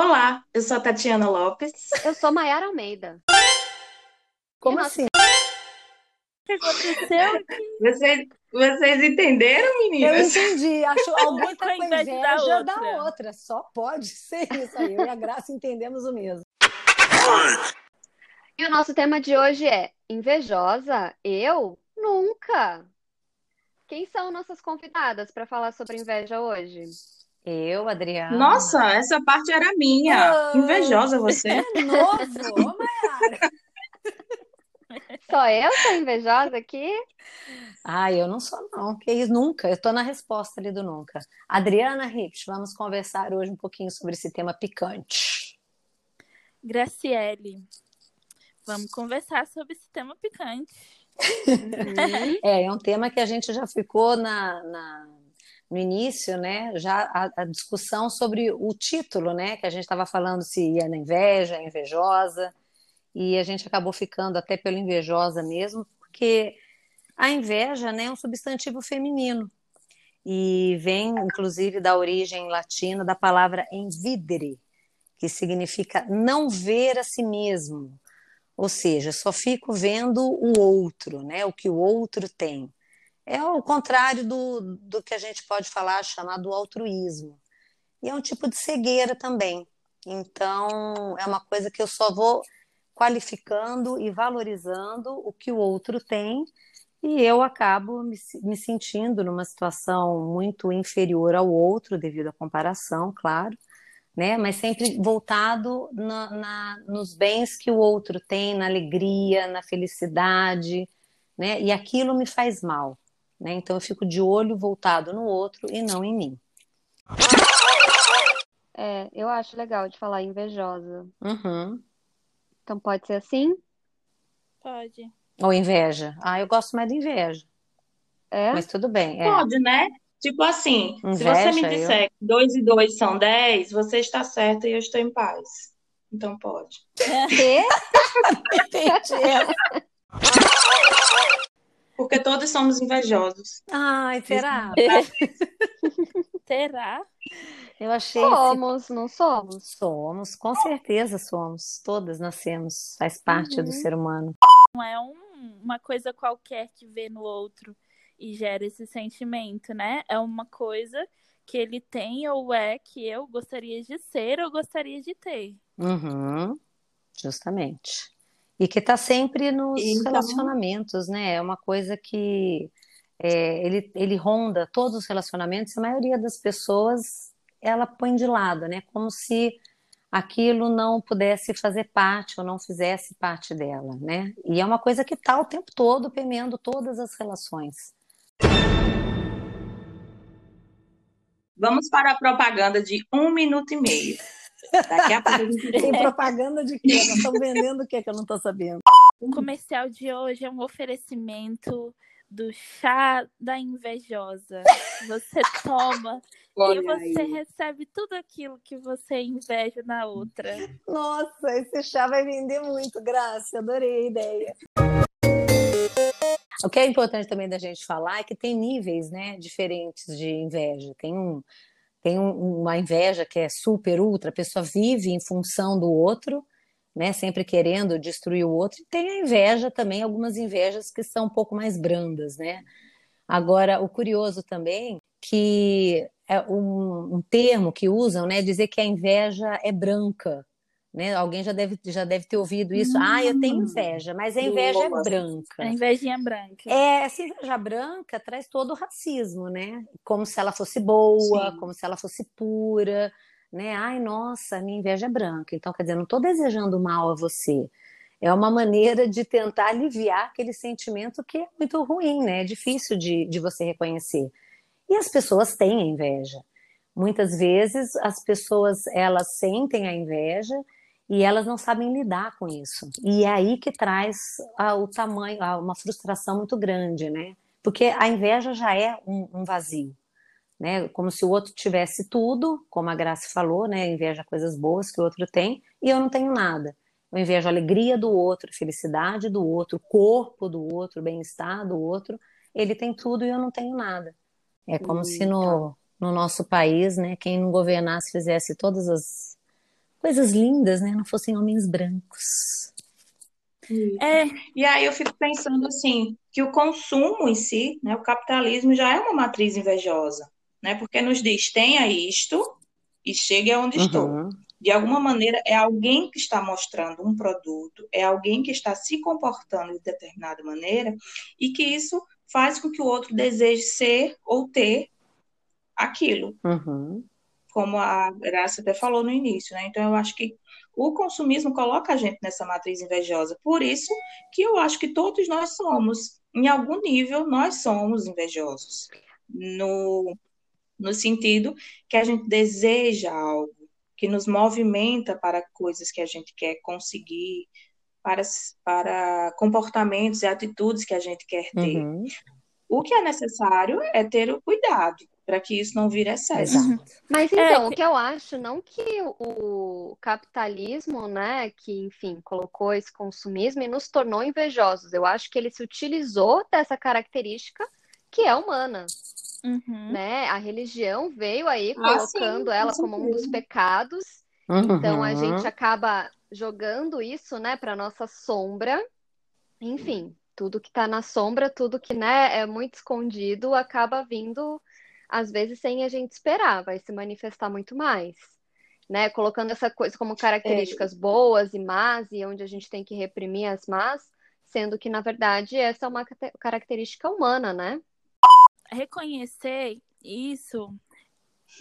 Olá, eu sou a Tatiana Lopes. Eu sou Maiara Almeida. Como assim? O que aconteceu? Vocês, vocês entenderam, Eu meninas? entendi. Acho alguém tá Com inveja da da outra. outra. Só pode ser isso aí. Eu e a Graça entendemos o mesmo. E o nosso tema de hoje é Invejosa? Eu? Nunca! Quem são nossas convidadas para falar sobre inveja hoje? Eu, Adriana. Nossa, essa parte era minha. Ah. Invejosa você. É novo! Ô, Mayara. Só eu sou invejosa aqui? Ah, eu não sou, não. Que isso, nunca. Eu tô na resposta ali do nunca. Adriana Rips, vamos conversar hoje um pouquinho sobre esse tema picante. Graciele, vamos conversar sobre esse tema picante. É, é um tema que a gente já ficou na, na- no início, né? Já a, a discussão sobre o título, né? Que a gente estava falando se ia na inveja, invejosa, e a gente acabou ficando até pelo invejosa mesmo, porque a inveja, né, é um substantivo feminino e vem, inclusive, da origem latina da palavra envidere, que significa não ver a si mesmo. Ou seja, só fico vendo o outro, né? O que o outro tem. É o contrário do, do que a gente pode falar, chamado altruísmo. E é um tipo de cegueira também. Então, é uma coisa que eu só vou qualificando e valorizando o que o outro tem, e eu acabo me, me sentindo numa situação muito inferior ao outro, devido à comparação, claro né? Mas sempre voltado na, na- nos bens que o outro tem, na alegria, na felicidade, né? E aquilo me faz mal, né? Então eu fico de olho voltado no outro e não em mim. É, eu acho legal de falar invejosa. Uhum. Então pode ser assim? Pode. Ou inveja. Ah, eu gosto mais de inveja, É? mas tudo bem. É. Pode, né? Tipo assim, se Inveja, você me eu- disser que 2 e 2 são 10, você está certa e eu estou em paz. Então pode. Quê? Entendi. Porque todos somos invejosos. Ai, será? Será? Eu achei esse Somos, não somos? Somos, com certeza somos. Todas nascemos, faz parte do Uhum. ser humano. Não é um- uma coisa qualquer que vê no outro e gera esse sentimento, né? É uma coisa que ele tem ou é que eu gostaria de ser ou gostaria de ter. Uhum, justamente. E que está sempre nos Então- relacionamentos, né? É uma coisa que é, ele, ele ronda todos os relacionamentos, e a maioria das pessoas ela põe de lado, né? Como se aquilo não pudesse fazer parte ou não fizesse parte dela, né? E é uma coisa que está o tempo todo permeando todas as relações. Vamos para a propaganda de um minuto e meio. Daqui a pouco Tem propaganda de quê? Nós estamos vendendo o quê que eu não estou sabendo? O comercial de hoje é um oferecimento do chá da invejosa. Você toma e Olha você aí. recebe tudo aquilo que você inveja na outra. Nossa, esse chá vai vender muito, Graça. Adorei a ideia. O que é importante também da gente falar é que tem níveis, né, diferentes de inveja. Tem um, tem um- uma inveja que é super ultra, a pessoa vive em função do outro, né, sempre querendo destruir o outro. E tem a inveja também, algumas invejas que são um pouco mais brandas, né? Agora, o curioso também que é um, um termo que usam, né, dizer que a inveja é branca, né? Alguém já deve, já deve ter ouvido isso. Ah, eu tenho inveja, mas a inveja é branca. A invejinha branca. É, essa inveja branca traz todo o racismo, né? Como se ela fosse boa, Sim. como se ela fosse pura, né? Ai, nossa, minha inveja é branca. Então, quer dizer, não estou desejando mal a você. É uma maneira de tentar aliviar aquele sentimento que é muito ruim, né? É difícil de, de você reconhecer. E as pessoas têm a inveja. Muitas vezes as pessoas elas sentem a inveja e elas não sabem lidar com isso. E é aí que traz ah, o tamanho, ah, uma frustração muito grande, né? Porque a inveja já é um, um vazio, né? Como se o outro tivesse tudo, como a Graça falou, né? Inveja coisas boas que o outro tem e eu não tenho nada. Eu invejo a alegria do outro, a felicidade do outro, o corpo do outro, o bem-estar do outro. Ele tem tudo e eu não tenho nada. É como se no, no nosso país, né, quem não governasse fizesse todas as coisas lindas, né, não fossem homens brancos. É. E aí eu fico pensando assim, que o consumo em si, né, o capitalismo já é uma matriz invejosa, né? Porque nos diz, tenha isto e chegue aonde uhum. estou. De alguma maneira, é alguém que está mostrando um produto, é alguém que está se comportando de determinada maneira e que isso faz com que o outro deseje ser ou ter aquilo. Uhum. Como a Graça até falou no início, né? Então, eu acho que o consumismo coloca a gente nessa matriz invejosa. Por isso que eu acho que todos nós somos, em algum nível, nós somos invejosos. No, no sentido que a gente deseja algo, que nos movimenta para coisas que a gente quer conseguir, para, para comportamentos e atitudes que a gente quer ter. Uhum. O que é necessário é ter o cuidado para que isso não vire excesso. Exato. Mas é então, é. o que eu acho, não que o capitalismo, né, que, enfim, colocou esse consumismo e nos tornou invejosos. Eu acho que ele se utilizou dessa característica que é humana. Uhum. Né? A religião veio aí ah, colocando ah, ela como um dos pecados. Uhum. Então a gente acaba jogando isso, né, para nossa sombra. Enfim, tudo que está na sombra, tudo que né, é muito escondido, acaba vindo às vezes sem a gente esperar, vai se manifestar muito mais. Né? Colocando essa coisa como características é. boas e más, e onde a gente tem que reprimir as más, sendo que, na verdade, essa é uma característica humana, né? Reconhecer isso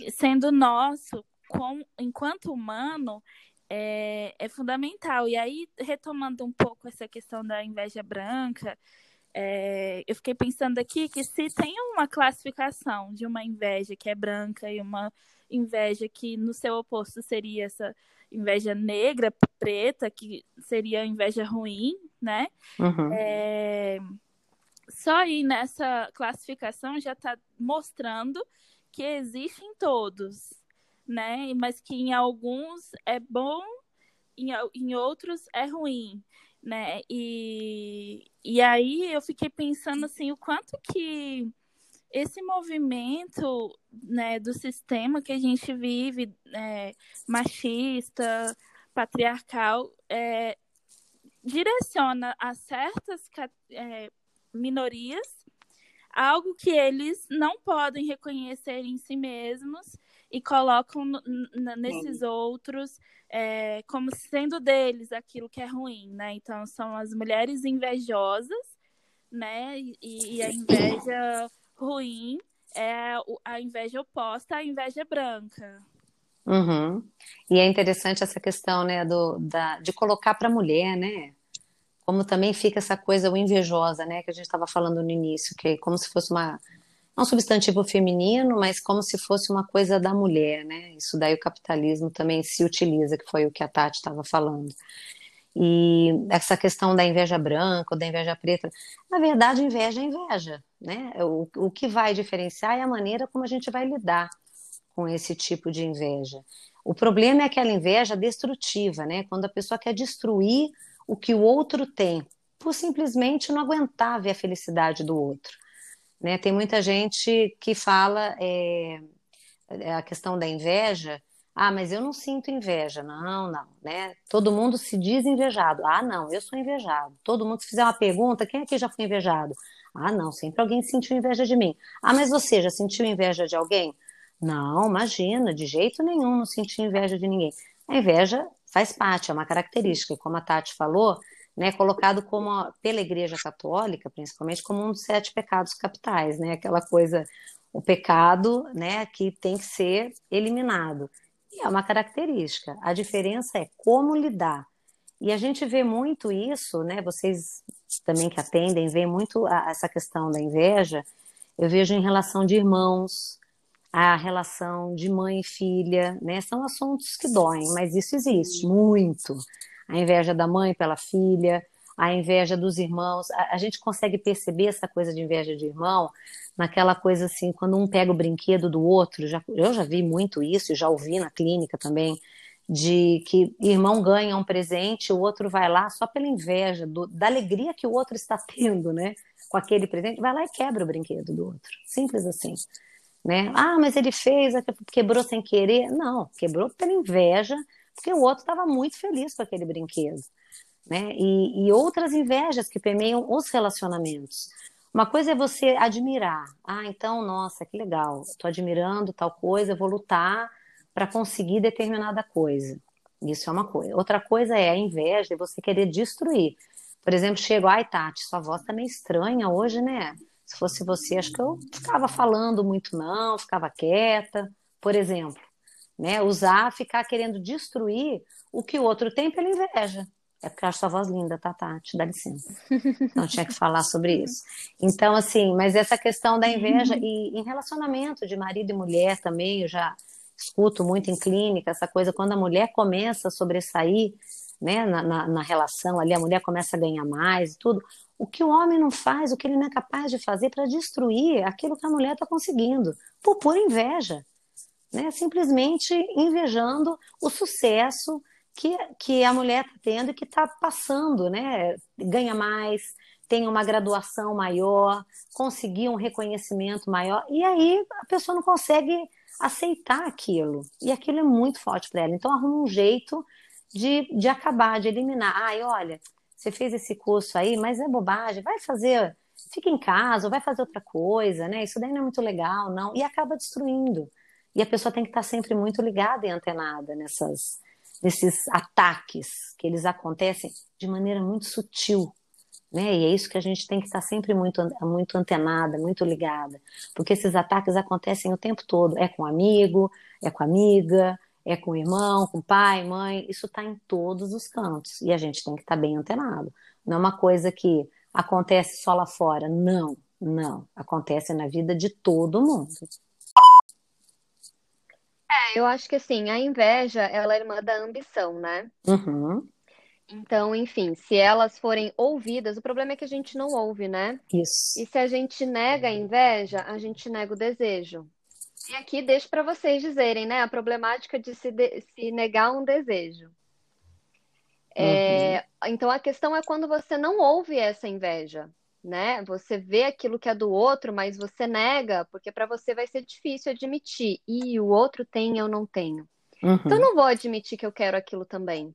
sendo nosso, com, enquanto humano, é, é fundamental. E aí, retomando um pouco essa questão da inveja branca, é, eu fiquei pensando aqui que se tem uma classificação de uma inveja que é branca e uma inveja que no seu oposto seria essa inveja negra, preta, que seria a inveja ruim, né? Uhum. É, só aí nessa classificação já está mostrando que existe em todos, né? Mas que em alguns é bom, em, em outros é ruim né? E, e aí eu fiquei pensando assim, o quanto que esse movimento né, do sistema que a gente vive, é, machista, patriarcal, é, direciona a certas é, minorias algo que eles não podem reconhecer em si mesmos e colocam nesses outros é, como sendo deles aquilo que é ruim, né? Então são as mulheres invejosas, né? E, e a inveja ruim é a inveja oposta à inveja branca. Uhum. E é interessante essa questão, né, do, da, de colocar para a mulher, né? Como também fica essa coisa o invejosa, né, que a gente estava falando no início, que é como se fosse uma um substantivo feminino, mas como se fosse uma coisa da mulher, né? Isso daí o capitalismo também se utiliza, que foi o que a Tati estava falando. E essa questão da inveja branca da inveja preta, na verdade, inveja é inveja, né? O, o que vai diferenciar é a maneira como a gente vai lidar com esse tipo de inveja. O problema é aquela inveja destrutiva, né? Quando a pessoa quer destruir o que o outro tem, por simplesmente não aguentar ver a felicidade do outro. Né? Tem muita gente que fala é, a questão da inveja. Ah, mas eu não sinto inveja. Não, não, né? Todo mundo se diz invejado. Ah, não, eu sou invejado. Todo mundo, se fizer uma pergunta, quem aqui já foi invejado? Ah, não, sempre alguém sentiu inveja de mim. Ah, mas você já sentiu inveja de alguém? Não, imagina, de jeito nenhum não senti inveja de ninguém. A inveja faz parte, é uma característica. Como a Tati falou, né, colocado como pela Igreja Católica, principalmente como um dos sete pecados capitais, né, aquela coisa, o pecado, né, que tem que ser eliminado. E é uma característica. A diferença é como lidar. E a gente vê muito isso, né, vocês também que atendem, vê muito a, essa questão da inveja. Eu vejo em relação de irmãos, a relação de mãe e filha, né? São assuntos que doem, mas isso existe muito a inveja da mãe pela filha, a inveja dos irmãos. A, a, gente consegue perceber essa coisa de inveja de irmão naquela coisa assim, quando um pega o brinquedo do outro. Já, eu já vi muito isso, já ouvi na clínica também, de que irmão ganha um presente, o outro vai lá só pela inveja, do, da alegria que o outro está tendo, né? Com aquele presente, vai lá e quebra o brinquedo do outro. Simples assim. Né? Ah, mas ele fez, quebrou sem querer. Não, quebrou pela inveja porque o outro estava muito feliz com aquele brinquedo. Né? E, e outras invejas que permeiam os relacionamentos. Uma coisa é você admirar. Ah, então, nossa, que legal. Estou admirando tal coisa, vou lutar para conseguir determinada coisa. Isso é uma coisa. Outra coisa é a inveja de você querer destruir. Por exemplo, chego, ai, Tati, sua voz tá meio estranha hoje, né? Se fosse você, acho que eu ficava falando muito não, ficava quieta, por exemplo. Né? Usar, ficar querendo destruir o que o outro tem pela inveja. É porque eu acho sua voz linda, tá, Tati? Dá licença. Não tinha que falar sobre isso. Então, assim, mas essa questão da inveja e em relacionamento de marido e mulher também, eu já escuto muito em clínica, essa coisa, quando a mulher começa a sobressair né, na, na, na relação ali, a mulher começa a ganhar mais e tudo. O que o homem não faz, o que ele não é capaz de fazer para destruir aquilo que a mulher está conseguindo, por pura inveja. Né? Simplesmente invejando o sucesso que, que a mulher está tendo e que está passando, né? Ganha mais, tem uma graduação maior, conseguir um reconhecimento maior, e aí a pessoa não consegue aceitar aquilo. E aquilo é muito forte para ela. Então arruma um jeito de, de acabar, de eliminar. Ai, olha, você fez esse curso aí, mas é bobagem, vai fazer, fica em casa, vai fazer outra coisa, né? Isso daí não é muito legal, não. E acaba destruindo. E a pessoa tem que estar sempre muito ligada e antenada nessas nesses ataques que eles acontecem de maneira muito sutil, né? E é isso que a gente tem que estar sempre muito, muito antenada, muito ligada, porque esses ataques acontecem o tempo todo. É com amigo, é com amiga, é com irmão, com pai, mãe. Isso está em todos os cantos e a gente tem que estar bem antenado. Não é uma coisa que acontece só lá fora. Não, não. Acontece na vida de todo mundo. É, eu acho que assim, a inveja, ela é irmã da ambição, né? Uhum. Então, enfim, se elas forem ouvidas, o problema é que a gente não ouve, né? Isso. E se a gente nega a inveja, a gente nega o desejo. E aqui deixo para vocês dizerem, né? A problemática de se, de, se negar um desejo. É, uhum. Então a questão é quando você não ouve essa inveja né? Você vê aquilo que é do outro, mas você nega, porque para você vai ser difícil admitir. E o outro tem, eu não tenho. Uhum. Então eu não vou admitir que eu quero aquilo também.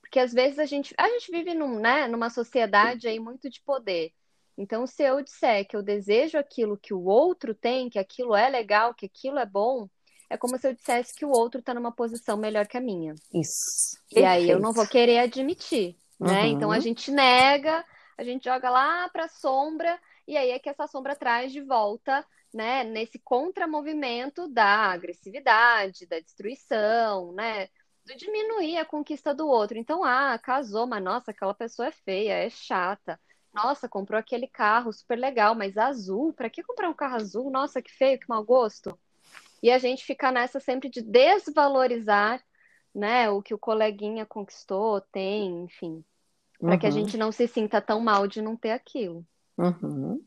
Porque às vezes a gente, a gente vive num, né, numa sociedade aí muito de poder. Então, se eu disser que eu desejo aquilo que o outro tem, que aquilo é legal, que aquilo é bom, é como se eu dissesse que o outro está numa posição melhor que a minha. Isso. E Perfeito. aí eu não vou querer admitir, né? Uhum. Então a gente nega, a gente joga lá para a sombra, e aí é que essa sombra traz de volta, né, nesse contramovimento da agressividade, da destruição, né, do diminuir a conquista do outro. Então, ah, casou, mas nossa, aquela pessoa é feia, é chata. Nossa, comprou aquele carro super legal, mas azul, para que comprar um carro azul? Nossa, que feio, que mau gosto. E a gente fica nessa sempre de desvalorizar, né, o que o coleguinha conquistou, tem, enfim para uhum. que a uhum. gente não se sinta tão mal de não ter aquilo. Uhum.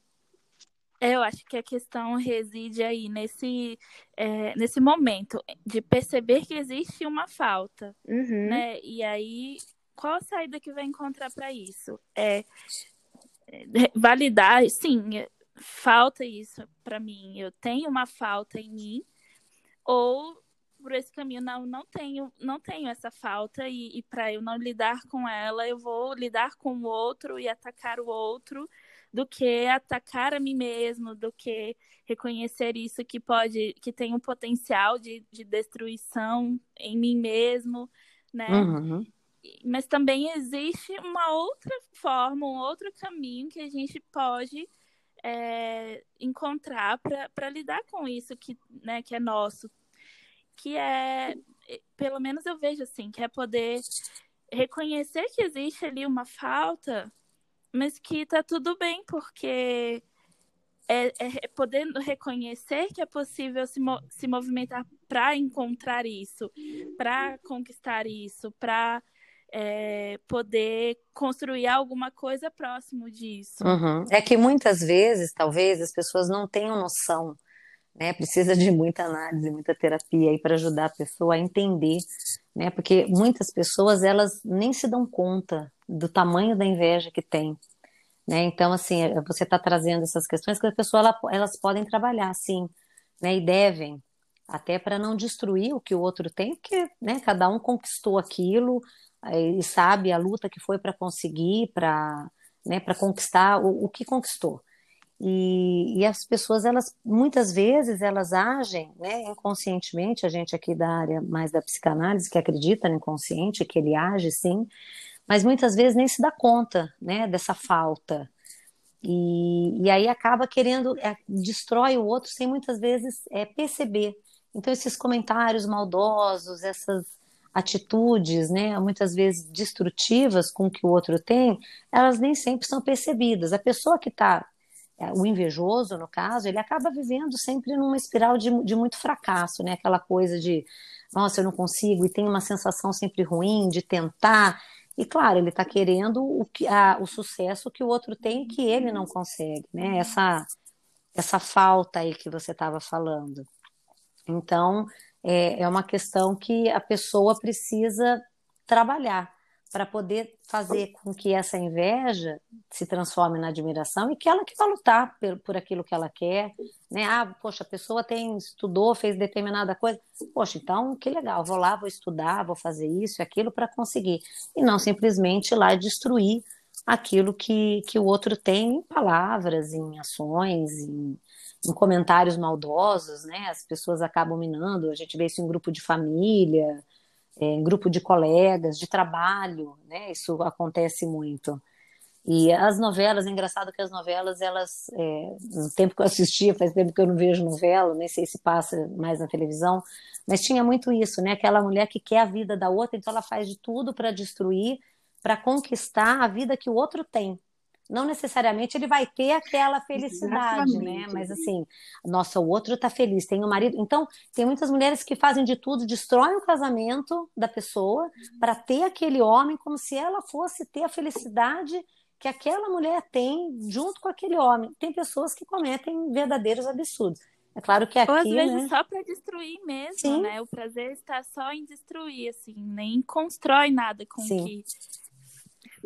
É, eu acho que a questão reside aí nesse, é, nesse momento de perceber que existe uma falta, uhum. né? E aí, qual a saída que vai encontrar para isso? É, é validar, sim, falta isso para mim. Eu tenho uma falta em mim, ou por esse caminho, não, não tenho, não tenho essa falta e, e para eu não lidar com ela, eu vou lidar com o outro e atacar o outro do que atacar a mim mesmo, do que reconhecer isso que pode, que tem um potencial de, de destruição em mim mesmo, né? Uhum. Mas também existe uma outra forma, um outro caminho que a gente pode é, encontrar para lidar com isso que, né, que é nosso que é, pelo menos eu vejo assim, que é poder reconhecer que existe ali uma falta, mas que tá tudo bem, porque é, é poder reconhecer que é possível se, se movimentar para encontrar isso, para conquistar isso, para é, poder construir alguma coisa próximo disso. Uhum. É que muitas vezes, talvez, as pessoas não tenham noção né? Precisa de muita análise, muita terapia aí para ajudar a pessoa a entender, né? Porque muitas pessoas elas nem se dão conta do tamanho da inveja que tem, né? Então assim, você está trazendo essas questões que as pessoas elas podem trabalhar, sim, né? E devem até para não destruir o que o outro tem, porque né, cada um conquistou aquilo e sabe a luta que foi para conseguir, para né, para conquistar o, o, que conquistou. E, e, as pessoas, elas muitas vezes, elas agem né, inconscientemente, a gente aqui da área mais da psicanálise, que acredita no inconsciente, que ele age sim, mas muitas vezes nem se dá conta né, dessa falta. E, e aí acaba querendo, é, destrói o outro sem muitas vezes é, perceber. Então, esses comentários maldosos, essas atitudes, né, muitas vezes destrutivas com que o outro tem, elas nem sempre são percebidas. A pessoa que está, o invejoso, no caso, ele acaba vivendo sempre numa espiral de, de muito fracasso, né, aquela coisa de, nossa, eu não consigo, e tem uma sensação sempre ruim de tentar. E claro, ele está querendo o, que, a, o sucesso que o outro tem que ele não consegue, né? Essa, essa falta aí que você estava falando. Então, é, é uma questão que a pessoa precisa trabalhar para poder fazer com que essa inveja se transforme na admiração e que ela que vai lutar por, por aquilo que ela quer, né? Ah, poxa, a pessoa tem estudou, fez determinada coisa, poxa, então que legal, vou lá, vou estudar, vou fazer isso e aquilo para conseguir e não simplesmente ir lá destruir aquilo que, que o outro tem em palavras, em ações, em, em comentários maldosos, né? As pessoas acabam minando. A gente vê isso em grupo de família, em grupo de colegas, de trabalho, né? Isso acontece muito. E as novelas, é engraçado que as novelas, elas, é, no tempo que eu assistia, faz tempo que eu não vejo novela, nem sei se passa mais na televisão, mas tinha muito isso, né? Aquela mulher que quer a vida da outra, então ela faz de tudo para destruir, para conquistar a vida que o outro tem não necessariamente ele vai ter aquela felicidade, né? Exatamente. né? Mas assim, nossa, o outro tá feliz, tem o um marido. Então, tem muitas mulheres que fazem de tudo, destroem o casamento da pessoa para ter aquele homem como se ela fosse ter a felicidade que aquela mulher tem junto com aquele homem. Tem pessoas que cometem verdadeiros absurdos. É claro que aqui, Ou às vezes né? só para destruir mesmo, Sim. né? O prazer está só em destruir, assim, nem constrói nada com Sim. que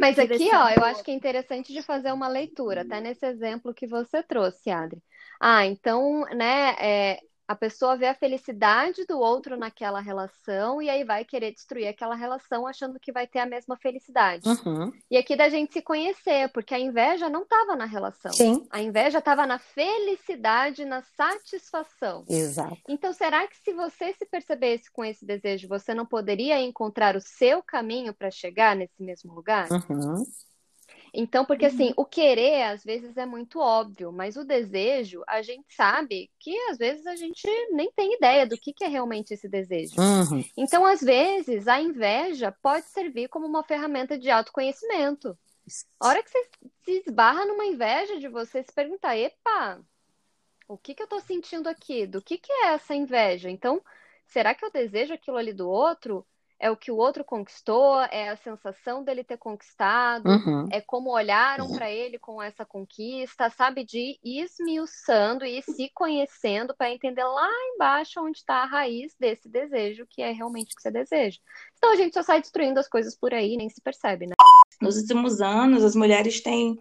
mas aqui, ó, eu acho que é interessante de fazer uma leitura, até nesse exemplo que você trouxe, Adri. Ah, então, né, é, a pessoa vê a felicidade do outro naquela relação e aí vai querer destruir aquela relação achando que vai ter a mesma felicidade. Uhum. E aqui da gente se conhecer, porque a inveja não estava na relação. Sim. A inveja estava na felicidade, na satisfação. Exato. Então, será que se você se percebesse com esse desejo, você não poderia encontrar o seu caminho para chegar nesse mesmo lugar? Uhum. Então, porque assim, uhum. o querer às vezes é muito óbvio, mas o desejo, a gente sabe que às vezes a gente nem tem ideia do que, que é realmente esse desejo. Uhum. Então, às vezes, a inveja pode servir como uma ferramenta de autoconhecimento. A hora que você se esbarra numa inveja de você se perguntar, epa, o que, que eu tô sentindo aqui? Do que, que é essa inveja? Então, será que eu desejo aquilo ali do outro? É o que o outro conquistou, é a sensação dele ter conquistado, uhum. é como olharam para ele com essa conquista, sabe? De ir esmiuçando e se conhecendo para entender lá embaixo onde está a raiz desse desejo, que é realmente o que você deseja. Então a gente só sai destruindo as coisas por aí, nem se percebe, né? Nos últimos anos, as mulheres têm.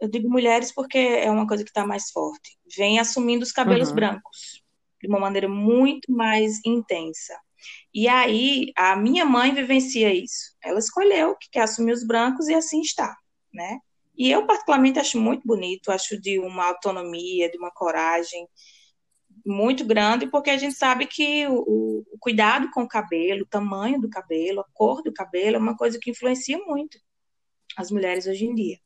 Eu digo mulheres porque é uma coisa que está mais forte. Vem assumindo os cabelos uhum. brancos de uma maneira muito mais intensa e aí, a minha mãe vivencia isso. Ela escolheu que quer assumir os brancos e assim está, né? E eu, particularmente, acho muito bonito, acho de uma autonomia, de uma coragem muito grande, porque a gente sabe que o, o, cuidado com o cabelo, o tamanho do cabelo, a cor do cabelo é uma coisa que influencia muito as mulheres hoje em dia.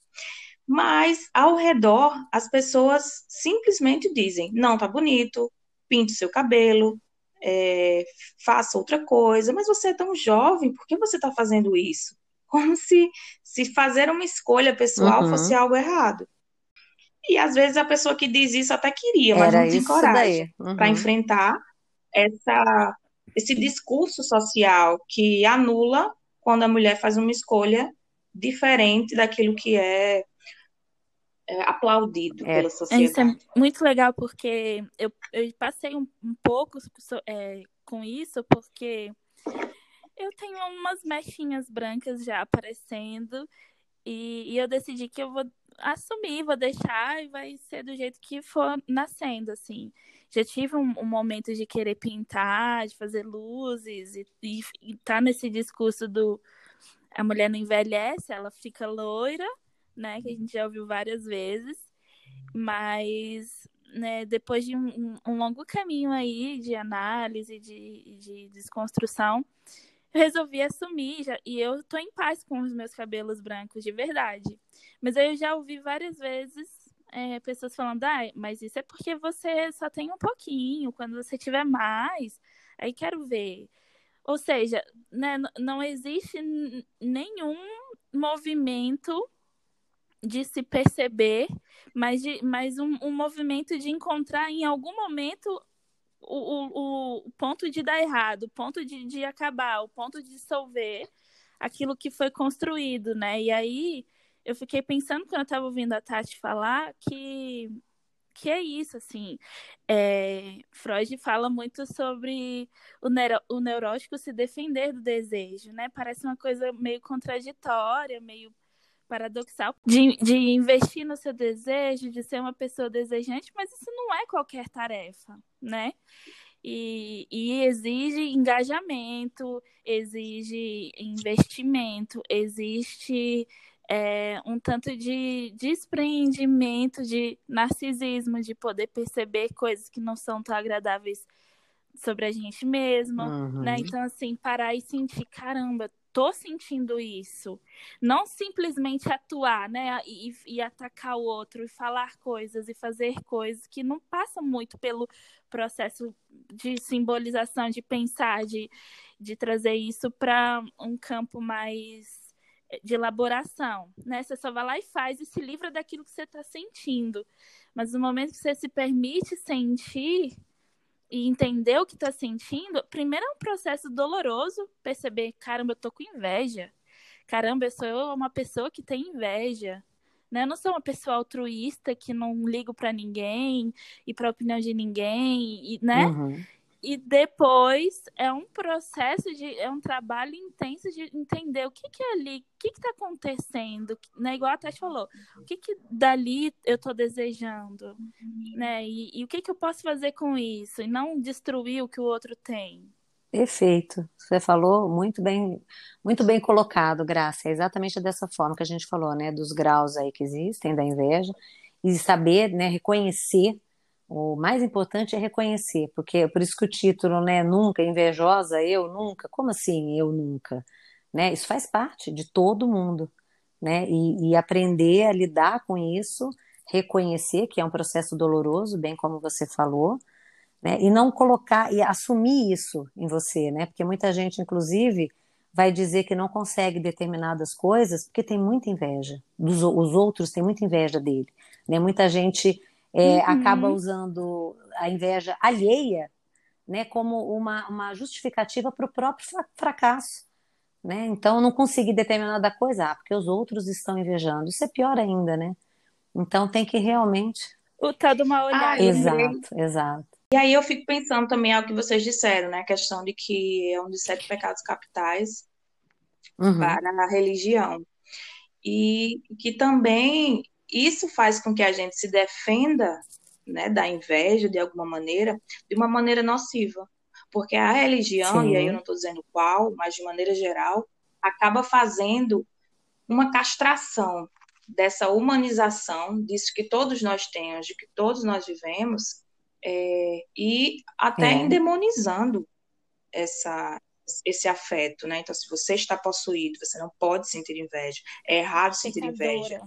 Mas, ao redor, as pessoas simplesmente dizem: não, tá bonito, pinte seu cabelo, é, faça outra coisa, mas você é tão jovem, por que você está fazendo isso? Como se, se fazer uma escolha pessoal uhum. fosse algo errado. E às vezes a pessoa que diz isso até queria, mas Era não tem coragem uhum. para enfrentar essa, esse discurso social que anula quando a mulher faz uma escolha diferente daquilo que é é, aplaudido é. pela sociedade. Isso é muito legal porque eu, eu passei um, um pouco é, com isso, porque eu tenho umas mechinhas brancas já aparecendo e, e, eu decidi que eu vou assumir, vou deixar e vai ser do jeito que for nascendo, assim. já tive um, um, momento de querer pintar, de fazer luzes, e, e, e tá nesse discurso do a mulher não envelhece, ela fica loira, né? Que a gente já ouviu várias vezes. Mas né, depois de um, um, longo caminho aí de análise, de, de desconstrução, eu resolvi assumir já, e eu tô em paz com os meus cabelos brancos de verdade. Mas eu já ouvi várias vezes é, pessoas falando, ah, mas isso é porque você só tem um pouquinho, quando você tiver mais, aí quero ver. Ou seja, né, não existe nenhum movimento de se perceber, mas, de, mas um, um movimento de encontrar em algum momento o, o, o ponto de dar errado, o ponto de, de acabar, o ponto de dissolver aquilo que foi construído, né? E aí eu fiquei pensando quando eu estava ouvindo a Tati falar que que é isso, assim. É, Freud fala muito sobre o, neuro, o neurótico se defender do desejo, né? Parece uma coisa meio contraditória, meio paradoxal de, de investir no seu desejo, de ser uma pessoa desejante, mas isso não é qualquer tarefa, né? E, e, exige engajamento, exige investimento, existe é, um tanto de despreendimento, de narcisismo, de poder perceber coisas que não são tão agradáveis sobre a gente mesmo, uhum. né? Então, assim, parar e sentir, caramba, tô sentindo isso. Não simplesmente atuar, né? E, e, atacar o outro, e falar coisas, e fazer coisas que não passam muito pelo processo de simbolização, de pensar, de, de trazer isso para um campo mais de elaboração, né? Você só vai lá e faz e se livra daquilo que você está sentindo. Mas no momento que você se permite sentir e entender o que está sentindo, primeiro é um processo doloroso perceber, caramba, eu tô com inveja. Caramba, eu sou uma pessoa que tem inveja. Né? Eu não sou uma pessoa altruísta que não ligo para ninguém e para a opinião de ninguém, e, né? Uhum. E depois é um processo de é um trabalho intenso de entender o que que é ali, o que que tá acontecendo, né? Igual a Tati falou, o que que dali eu tô desejando, né? E, e o que que eu posso fazer com isso e não destruir o que o outro tem. Perfeito. Você falou muito bem, muito bem colocado, Graça. É exatamente dessa forma que a gente falou, né? Dos graus aí que existem da inveja e saber, né? Reconhecer o mais importante é reconhecer, porque por isso que o título, né, nunca invejosa, eu nunca, como assim eu nunca, né? Isso faz parte de todo mundo, né? E, e aprender a lidar com isso, reconhecer que é um processo doloroso, bem como você falou, né? E não colocar e assumir isso em você, né? Porque muita gente, inclusive, vai dizer que não consegue determinadas coisas porque tem muita inveja. Dos, os outros têm muita inveja dele, né? Muita gente é, uhum. acaba usando a inveja alheia né, como uma, uma justificativa para o próprio fracasso. Né? Então, não consegui determinada coisa, ah, porque os outros estão invejando. Isso é pior ainda, né? Então, tem que realmente. O tal do mal olhar. Ah, exato, exato. E aí eu fico pensando também ao que vocês disseram, né? A questão de que é um dos sete pecados capitais uhum. para a religião. E que também isso faz com que a gente se defenda né, da inveja, de alguma maneira, de uma maneira nociva. Porque a religião, Sim. e aí eu não estou dizendo qual, mas de maneira geral, acaba fazendo uma castração dessa humanização, disso que todos nós temos, de que todos nós vivemos, é, e até é. endemonizando essa, esse afeto, né? Então, se você está possuído, você não pode sentir inveja. É errado sentir inveja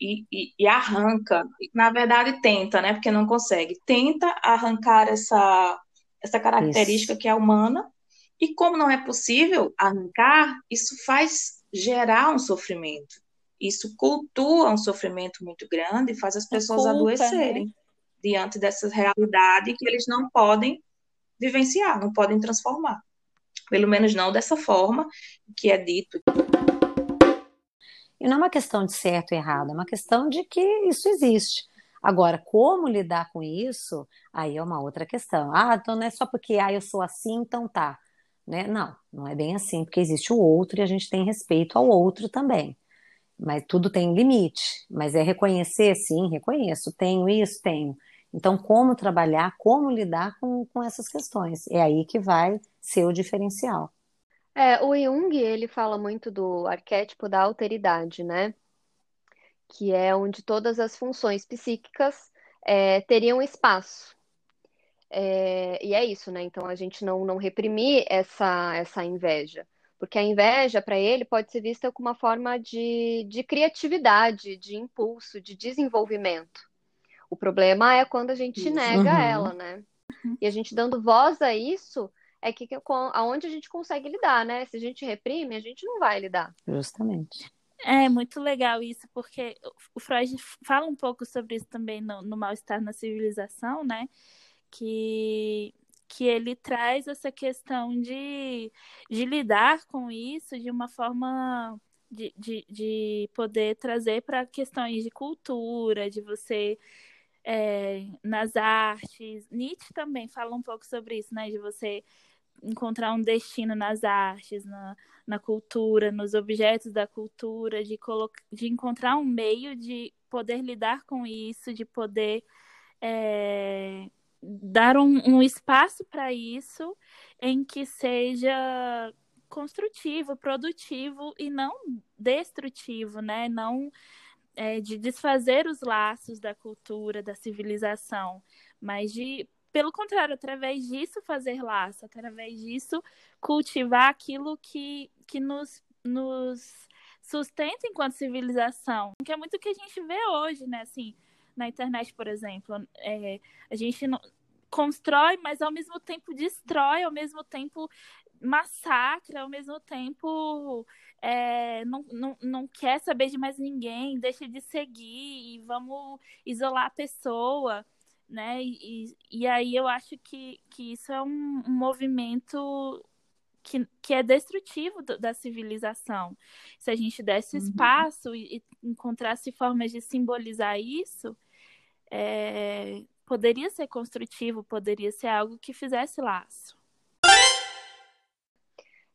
e, e, e, arranca, na verdade tenta, né? Porque não consegue, tenta arrancar essa, essa característica isso. que é humana, e como não é possível arrancar, isso faz gerar um sofrimento. Isso cultua um sofrimento muito grande e faz as pessoas culpa, adoecerem né? diante dessa realidade que eles não podem vivenciar, não podem transformar. Pelo menos não dessa forma que é dito. E não é uma questão de certo e errado, é uma questão de que isso existe. Agora, como lidar com isso, aí é uma outra questão. Ah, então não é só porque ah, eu sou assim, então tá. Né? Não, não é bem assim, porque existe o outro e a gente tem respeito ao outro também. Mas tudo tem limite. Mas é reconhecer, sim, reconheço, tenho isso, tenho. Então, como trabalhar, como lidar com, com essas questões? É aí que vai ser o diferencial. É, o Jung, ele fala muito do arquétipo da alteridade, né? Que é onde todas as funções psíquicas é, teriam espaço. É, e é isso, né? Então, a gente não, não reprimir essa, essa inveja. Porque a inveja, para ele, pode ser vista como uma forma de, de criatividade, de impulso, de desenvolvimento. O problema é quando a gente isso. nega uhum. ela, né? E a gente dando voz a isso é que aonde a gente consegue lidar, né? Se a gente reprime, a gente não vai lidar. Justamente. É muito legal isso, porque o Freud fala um pouco sobre isso também no, no Mal-Estar na Civilização, né? Que, que ele traz essa questão de, de lidar com isso de uma forma de, de, de poder trazer para questões de cultura, de você é, nas artes. Nietzsche também fala um pouco sobre isso, né? De você encontrar um destino nas artes, na, na cultura, nos objetos da cultura, de, de encontrar um meio de poder lidar com isso, de poder é, dar um, um espaço para isso em que seja construtivo, produtivo e não destrutivo, né? Não é, de desfazer os laços da cultura, da civilização, mas de, pelo contrário, através disso fazer laço, através disso cultivar aquilo que, que nos, nos sustenta enquanto civilização, que é muito o que a gente vê hoje, né? Assim, na internet, por exemplo, é, a gente não, constrói, mas ao mesmo tempo destrói, ao mesmo tempo massacra, ao mesmo tempo é, não, não, não quer saber de mais ninguém, deixa de seguir e vamos isolar a pessoa, né? E, e aí eu acho que, que isso é um, um movimento que, que é destrutivo do, da civilização. Se a gente desse uhum. espaço e, e, encontrasse formas de simbolizar isso, é, poderia ser construtivo, poderia ser algo que fizesse laço.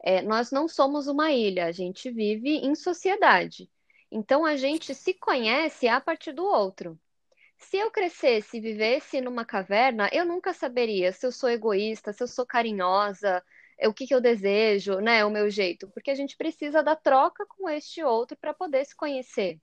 É, nós não somos uma ilha, a gente vive em sociedade. Então a gente se conhece a partir do outro. Se eu crescesse e vivesse numa caverna, eu nunca saberia se eu sou egoísta, se eu sou carinhosa, o que, que eu desejo, né, o meu jeito, porque a gente precisa da troca com este outro para poder se conhecer.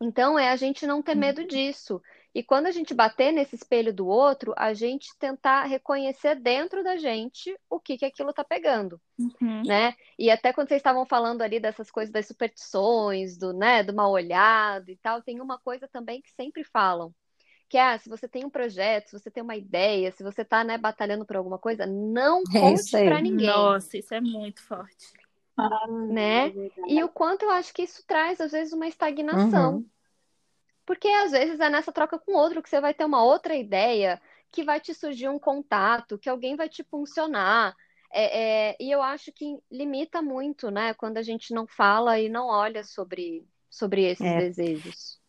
Então é a gente não ter medo uhum. disso e quando a gente bater nesse espelho do outro, a gente tentar reconhecer dentro da gente o que que aquilo tá pegando, uhum. né? E até quando vocês estavam falando ali dessas coisas das superstições, do, né, do mal olhado e tal, tem uma coisa também que sempre falam, que é, ah, se você tem um projeto, se você tem uma ideia, se você tá, né, batalhando por alguma coisa, não é conte é para ninguém. Nossa, isso é muito forte. Ah, né? É e o quanto eu acho que isso traz, às vezes, uma estagnação. Uhum. Porque às vezes é nessa troca com outro que você vai ter uma outra ideia, que vai te surgir um contato, que alguém vai te funcionar. É, é, e eu acho que limita muito, né? Quando a gente não fala e não olha sobre, sobre esses é. desejos.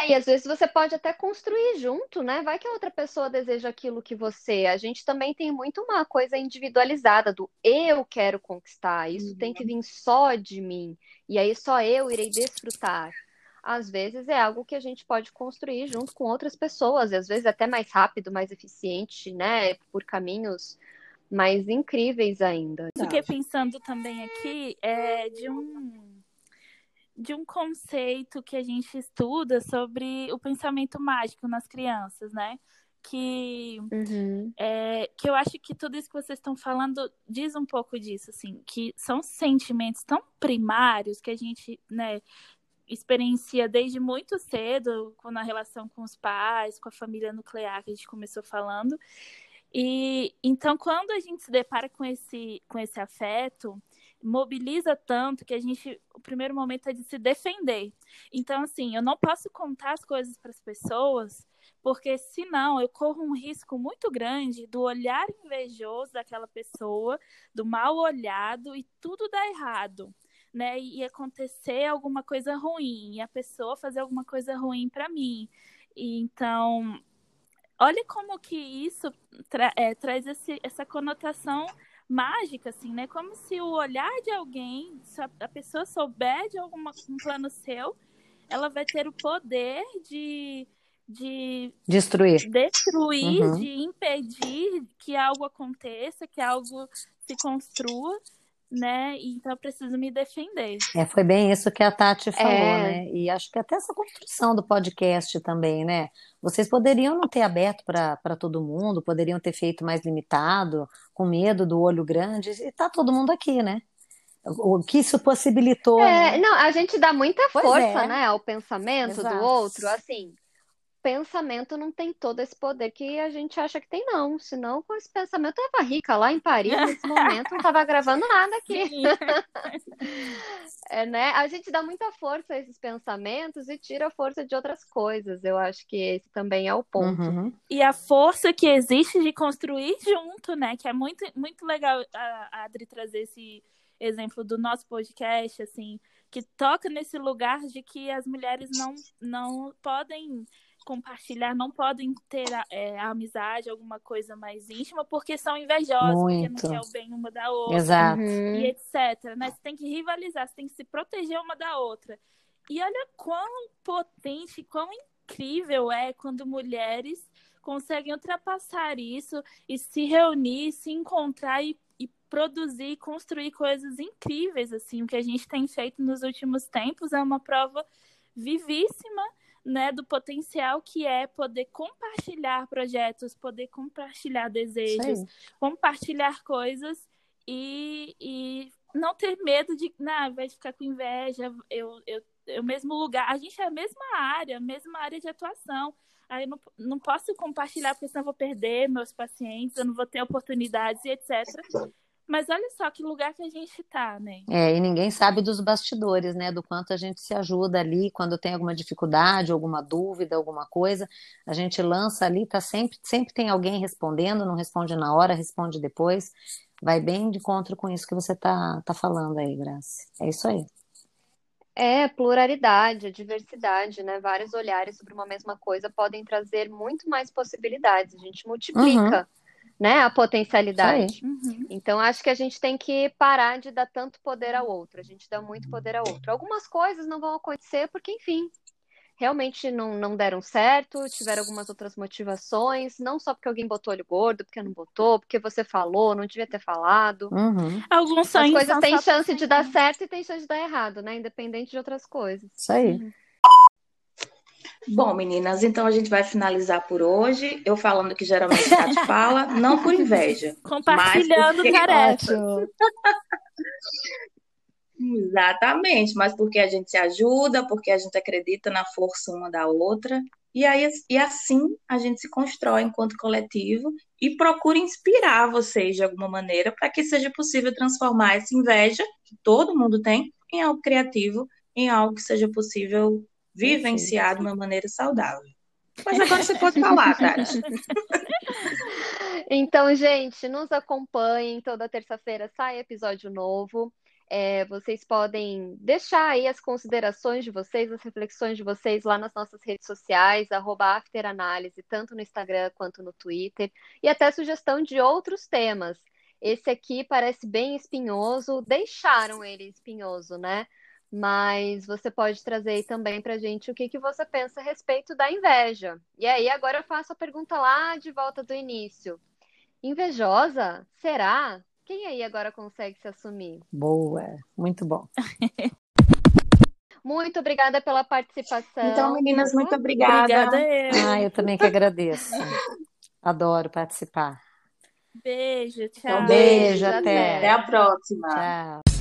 É, e às vezes você pode até construir junto, né? Vai que a outra pessoa deseja aquilo que você. A gente também tem muito uma coisa individualizada do eu quero conquistar, isso uhum. tem que vir só de mim, e aí só eu irei desfrutar às vezes é algo que a gente pode construir junto com outras pessoas, e às vezes até mais rápido, mais eficiente, né? Por caminhos mais incríveis ainda. Fiquei pensando também aqui é, de um de um conceito que a gente estuda sobre o pensamento mágico nas crianças, né? Que, uhum. é, que eu acho que tudo isso que vocês estão falando diz um pouco disso, assim, que são sentimentos tão primários que a gente, né, experiencia desde muito cedo, na relação com os pais, com a família nuclear que a gente começou falando. E então, quando a gente se depara com esse, com esse afeto, mobiliza tanto que a gente, o primeiro momento é de se defender. Então, assim, eu não posso contar as coisas para as pessoas, porque senão eu corro um risco muito grande do olhar invejoso daquela pessoa, do mal olhado e tudo dar errado né, e acontecer alguma coisa ruim, e a pessoa fazer alguma coisa ruim para mim. E, então, olha como que isso tra é, traz esse, essa conotação mágica, assim, né? Como se o olhar de alguém, se a, a pessoa souber de algum um plano seu, ela vai ter o poder de de destruir, destruir uhum. de impedir que algo aconteça, que algo se construa né? Então eu preciso me defender. É, foi bem isso que a Tati falou, é... né? E acho que até essa construção do podcast também, né? Vocês poderiam não ter aberto para todo mundo, poderiam ter feito mais limitado, com medo do olho grande, e tá todo mundo aqui, né? O que isso possibilitou. É, né? não, a gente dá muita pois força, é. né, ao pensamento Exato. do outro, assim pensamento não tem todo esse poder que a gente acha que tem, não. Senão, com esse pensamento, eu estava rica lá em Paris nesse momento, não estava gravando nada aqui. é, né? A gente dá muita força a esses pensamentos e tira a força de outras coisas. Eu acho que esse também é o ponto. Uhum. E a força que existe de construir junto, né? Que é muito, muito legal a Adri trazer esse exemplo do nosso podcast, assim, que toca nesse lugar de que as mulheres não, não podem compartilhar, não podem ter é, a amizade, alguma coisa mais íntima, porque são invejosas, Muito. porque não quer o bem uma da outra. Exato. E etc. Né? Você tem que rivalizar, você tem que se proteger uma da outra. E olha quão potente, quão incrível é quando mulheres conseguem ultrapassar isso e se reunir, se encontrar e, e produzir, construir coisas incríveis. Assim, o que a gente tem feito nos últimos tempos é uma prova vivíssima né, do potencial que é poder compartilhar projetos, poder compartilhar desejos, Sim. compartilhar coisas e, e não ter medo de, não, vai ficar com inveja, eu, eu, eu mesmo lugar, a gente é a mesma área, a mesma área de atuação. Aí eu não, não posso compartilhar porque senão eu vou perder meus pacientes, eu não vou ter oportunidades e etc. Mas olha só que lugar que a gente tá, né? É, e ninguém sabe dos bastidores, né? Do quanto a gente se ajuda ali quando tem alguma dificuldade, alguma dúvida, alguma coisa. A gente lança ali, tá sempre, sempre tem alguém respondendo, não responde na hora, responde depois. Vai bem de encontro com isso que você tá, tá falando aí, Graça. É isso aí. É, pluralidade, diversidade, né? Vários olhares sobre uma mesma coisa podem trazer muito mais possibilidades. A gente multiplica. Uhum né, a potencialidade. Uhum. Então, acho que a gente tem que parar de dar tanto poder ao outro. A gente dá muito poder ao outro. Algumas coisas não vão acontecer porque, enfim, realmente não, não deram certo, tiveram algumas outras motivações, não só porque alguém botou olho gordo, porque não botou, porque você falou, não devia ter falado. Uhum. Alguns As coisas têm chance de dar certo e têm chance de dar errado, né? Independente de outras coisas. Isso aí. Uhum. Bom, meninas, então a gente vai finalizar por hoje. Eu falando que geralmente a Tati fala, não por inveja. Compartilhando porque... tarefas. Exatamente, mas porque a gente se ajuda, porque a gente acredita na força uma da outra. E, aí, e assim a gente se constrói enquanto coletivo e procura inspirar vocês de alguma maneira para que seja possível transformar essa inveja que todo mundo tem em algo criativo, em algo que seja possível vivenciar de uma maneira saudável. Mas agora você pode falar, Tati. então, gente, nos acompanhem. Toda terça-feira sai episódio novo. É, vocês podem deixar aí as considerações de vocês, as reflexões de vocês lá nas nossas redes sociais, afteranálise, tanto no Instagram quanto no Twitter, e até sugestão de outros temas. Esse aqui parece bem espinhoso, deixaram ele espinhoso, né? Mas você pode trazer aí também para a gente o que, que você pensa a respeito da inveja. E aí, agora eu faço a pergunta lá de volta do início. Invejosa? Será? Quem aí agora consegue se assumir? Boa, muito bom. Muito obrigada pela participação. Então, meninas, muito obrigada. Obrigada eu. Ah, eu também que agradeço. Adoro participar. Beijo, tchau. Um beijo, até. Até a próxima. Tchau.